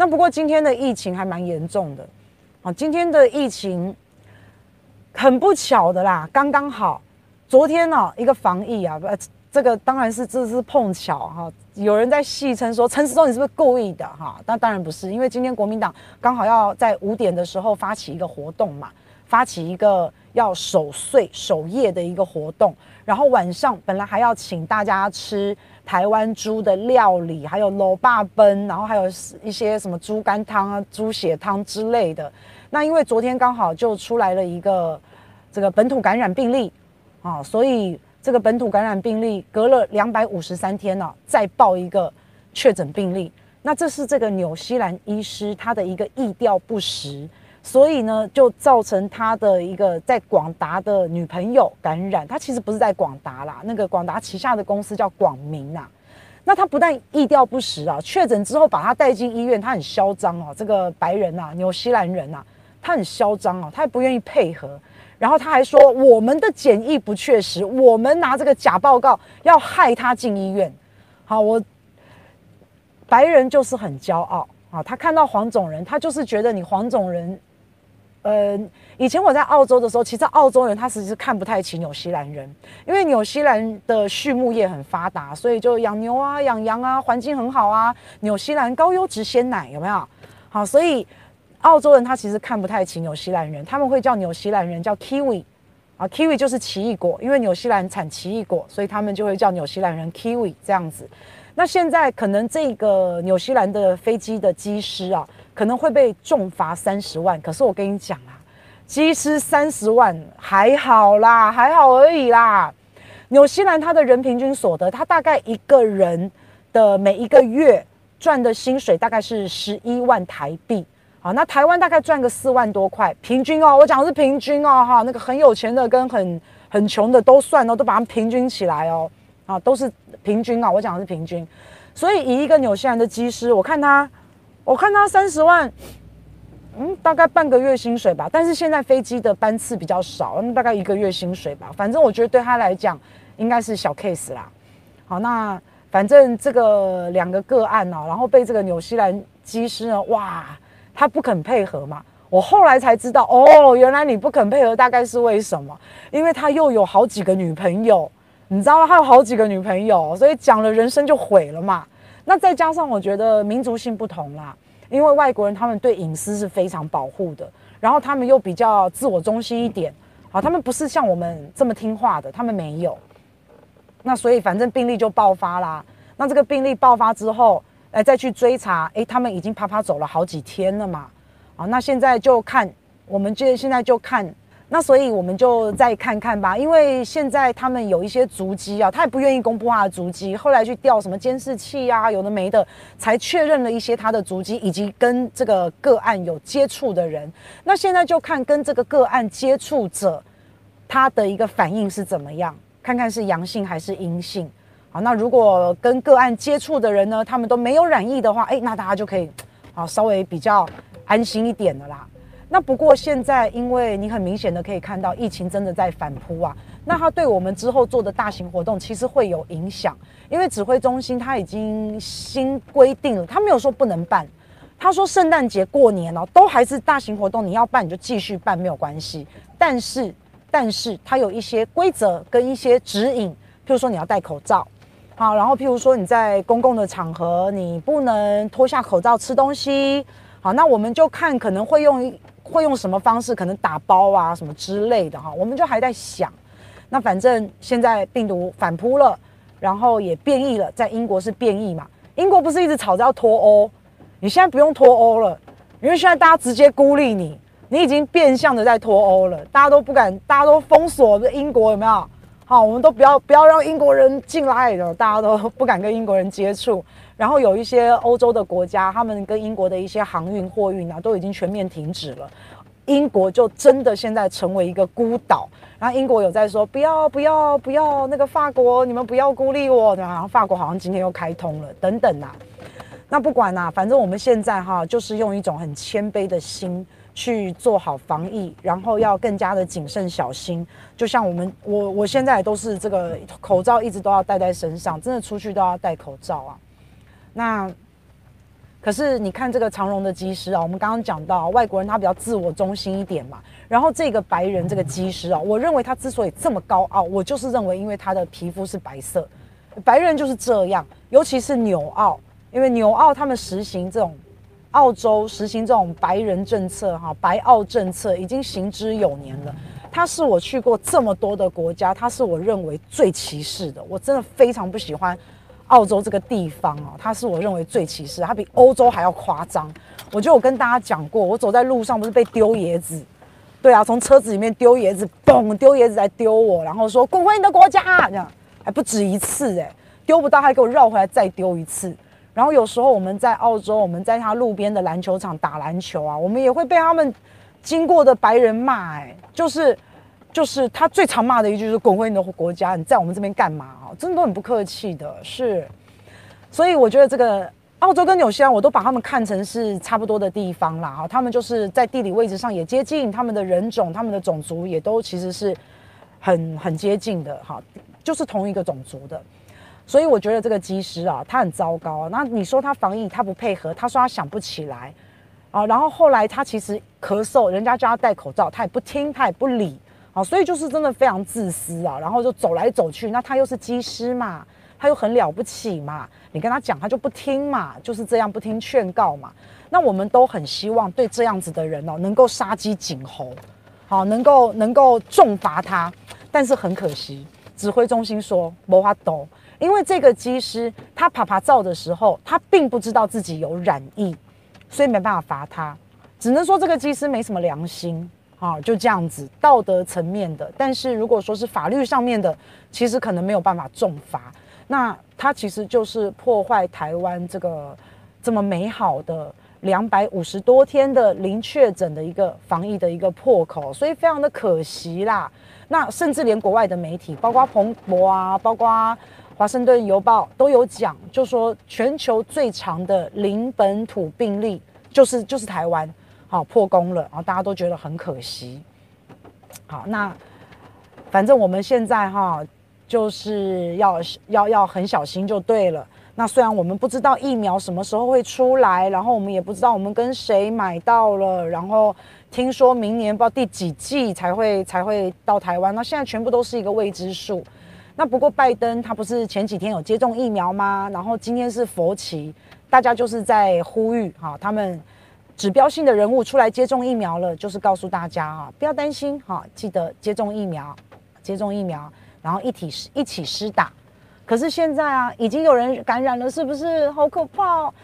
那不过今天的疫情还蛮严重的，啊，今天的疫情很不巧的啦，刚刚好，昨天呢、一个防疫啊，呃，这个当然是这是碰巧哈，有人在戏称说陈时中你是不是故意的哈？那当然不是，因为今天国民党刚好要在五点的时候发起一个活动嘛，发起一个要守岁守夜的一个活动，然后晚上本来还要请大家吃。台湾猪的料理，还有卤霸奔，然后还有一些什么猪肝汤啊、猪血汤之类的。那因为昨天刚好就出来了一个这个本土感染病例啊，所以这个本土感染病例隔了两百五十三天呢、再报一个确诊病例。那这是这个纽西兰医师他的一个意调不实。所以呢，就造成他的一个在广达的女朋友感染。他其实不是在广达啦，那个广达旗下的公司叫广明啊。那他不但意调不实啊，确诊之后把他带进医院，他很嚣张哦。这个白人啊，纽西兰人啊，他很嚣张哦，他也不愿意配合。然后他还说我们的检疫不确实，我们拿这个假报告要害他进医院。好，我白人就是很骄傲啊，他看到黄种人，他就是觉得你黄种人。呃，以前我在澳洲的时候，其实澳洲人他其实是看不太起纽西兰人，因为纽西兰的畜牧业很发达，所以就养牛啊、养羊啊，环境很好啊。纽西兰高优质鲜奶有没有？好，所以澳洲人他其实看不太起纽西兰人，他们会叫纽西兰人叫 Kiwi 啊，Kiwi 就是奇异果，因为纽西兰产奇异果，所以他们就会叫纽西兰人 Kiwi 这样子。那现在可能这个纽西兰的飞机的机师啊。可能会被重罚三十万，可是我跟你讲啊，机师三十万还好啦，还好而已啦。纽西兰他的人平均所得，他大概一个人的每一个月赚的薪水大概是十一万台币。好，那台湾大概赚个四万多块，平均哦，我讲的是平均哦，哈，那个很有钱的跟很很穷的都算哦，都把它们平均起来哦，啊，都是平均啊，我讲的是平均。所以以一个纽西兰的机师，我看他。我看他三十万，嗯，大概半个月薪水吧。但是现在飞机的班次比较少，大概一个月薪水吧。反正我觉得对他来讲应该是小 case 啦。好，那反正这个两个个案呢、啊，然后被这个纽西兰机师呢，哇，他不肯配合嘛。我后来才知道，哦，原来你不肯配合，大概是为什么？因为他又有好几个女朋友，你知道吗？他有好几个女朋友，所以讲了人生就毁了嘛。那再加上我觉得民族性不同啦，因为外国人他们对隐私是非常保护的，然后他们又比较自我中心一点，好，他们不是像我们这么听话的，他们没有。那所以反正病例就爆发啦。那这个病例爆发之后，来再去追查，诶，他们已经啪啪走了好几天了嘛，好，那现在就看，我们就现在就看。那所以我们就再看看吧，因为现在他们有一些足迹啊，他也不愿意公布他的足迹。后来去调什么监视器啊，有的没的，才确认了一些他的足迹以及跟这个个案有接触的人。那现在就看跟这个个案接触者他的一个反应是怎么样，看看是阳性还是阴性。好，那如果跟个案接触的人呢，他们都没有染疫的话，哎，那大家就可以好稍微比较安心一点的啦。那不过现在，因为你很明显的可以看到疫情真的在反扑啊，那它对我们之后做的大型活动其实会有影响，因为指挥中心它已经新规定了，他没有说不能办，他说圣诞节过年哦，都还是大型活动，你要办你就继续办没有关系，但是但是它有一些规则跟一些指引，譬如说你要戴口罩，好，然后譬如说你在公共的场合你不能脱下口罩吃东西，好，那我们就看可能会用。会用什么方式？可能打包啊，什么之类的哈，我们就还在想。那反正现在病毒反扑了，然后也变异了，在英国是变异嘛。英国不是一直吵着要脱欧？你现在不用脱欧了，因为现在大家直接孤立你，你已经变相的在脱欧了，大家都不敢，大家都封锁英国，有没有？好，我们都不要不要让英国人进来，大家都不敢跟英国人接触。然后有一些欧洲的国家，他们跟英国的一些航运货运啊，都已经全面停止了。英国就真的现在成为一个孤岛。然后英国有在说不要不要不要，那个法国你们不要孤立我。然后法国好像今天又开通了，等等啊。那不管啊，反正我们现在哈，就是用一种很谦卑的心去做好防疫，然后要更加的谨慎小心。就像我们我我现在都是这个口罩一直都要戴在身上，真的出去都要戴口罩啊。那可是你看这个长荣的机师啊，我们刚刚讲到外国人他比较自我中心一点嘛。然后这个白人这个机师啊，我认为他之所以这么高傲，我就是认为因为他的皮肤是白色，白人就是这样。尤其是纽澳，因为纽澳他们实行这种澳洲实行这种白人政策哈，白澳政策已经行之有年了。他是我去过这么多的国家，他是我认为最歧视的。我真的非常不喜欢。澳洲这个地方啊，它是我认为最歧视，它比欧洲还要夸张。我觉得我跟大家讲过，我走在路上不是被丢椰子，对啊，从车子里面丢椰子，嘣，丢椰子来丢我，然后说滚回你的国家，这样还不止一次哎，丢不到还给我绕回来再丢一次。然后有时候我们在澳洲，我们在他路边的篮球场打篮球啊，我们也会被他们经过的白人骂哎，就是。就是他最常骂的一句是“滚回你的国家”，你在我们这边干嘛真的都很不客气的，是。所以我觉得这个澳洲跟纽西兰，我都把他们看成是差不多的地方啦。哈，他们就是在地理位置上也接近，他们的人种、他们的种族也都其实是很很接近的。哈，就是同一个种族的。所以我觉得这个机师啊，他很糟糕。那你说他防疫，他不配合，他说他想不起来啊。然后后来他其实咳嗽，人家叫他戴口罩，他也不听，他也不理。所以就是真的非常自私啊，然后就走来走去。那他又是机师嘛，他又很了不起嘛，你跟他讲他就不听嘛，就是这样不听劝告嘛。那我们都很希望对这样子的人哦，能够杀鸡儆猴，好，能够能够重罚他。但是很可惜，指挥中心说没法度，因为这个机师他趴趴走的时候，他并不知道自己有染疫，所以没办法罚他，只能说这个机师没什么良心。啊，就这样子，道德层面的，但是如果说是法律上面的，其实可能没有办法重罚。那它其实就是破坏台湾这个这么美好的两百五十多天的零确诊的一个防疫的一个破口，所以非常的可惜啦。那甚至连国外的媒体，包括彭博啊，包括华盛顿邮报都有讲，就说全球最长的零本土病例就是就是台湾。好，破功了，然后大家都觉得很可惜。好，那反正我们现在哈，就是要要要很小心就对了。那虽然我们不知道疫苗什么时候会出来，然后我们也不知道我们跟谁买到了，然后听说明年不知道第几季才会才会到台湾，那现在全部都是一个未知数。那不过拜登他不是前几天有接种疫苗吗？然后今天是佛奇，大家就是在呼吁哈，他们。指标性的人物出来接种疫苗了，就是告诉大家啊，不要担心哈，记得接种疫苗，接种疫苗，然后一体一起施打。可是现在啊，已经有人感染了，是不是好可怕哦？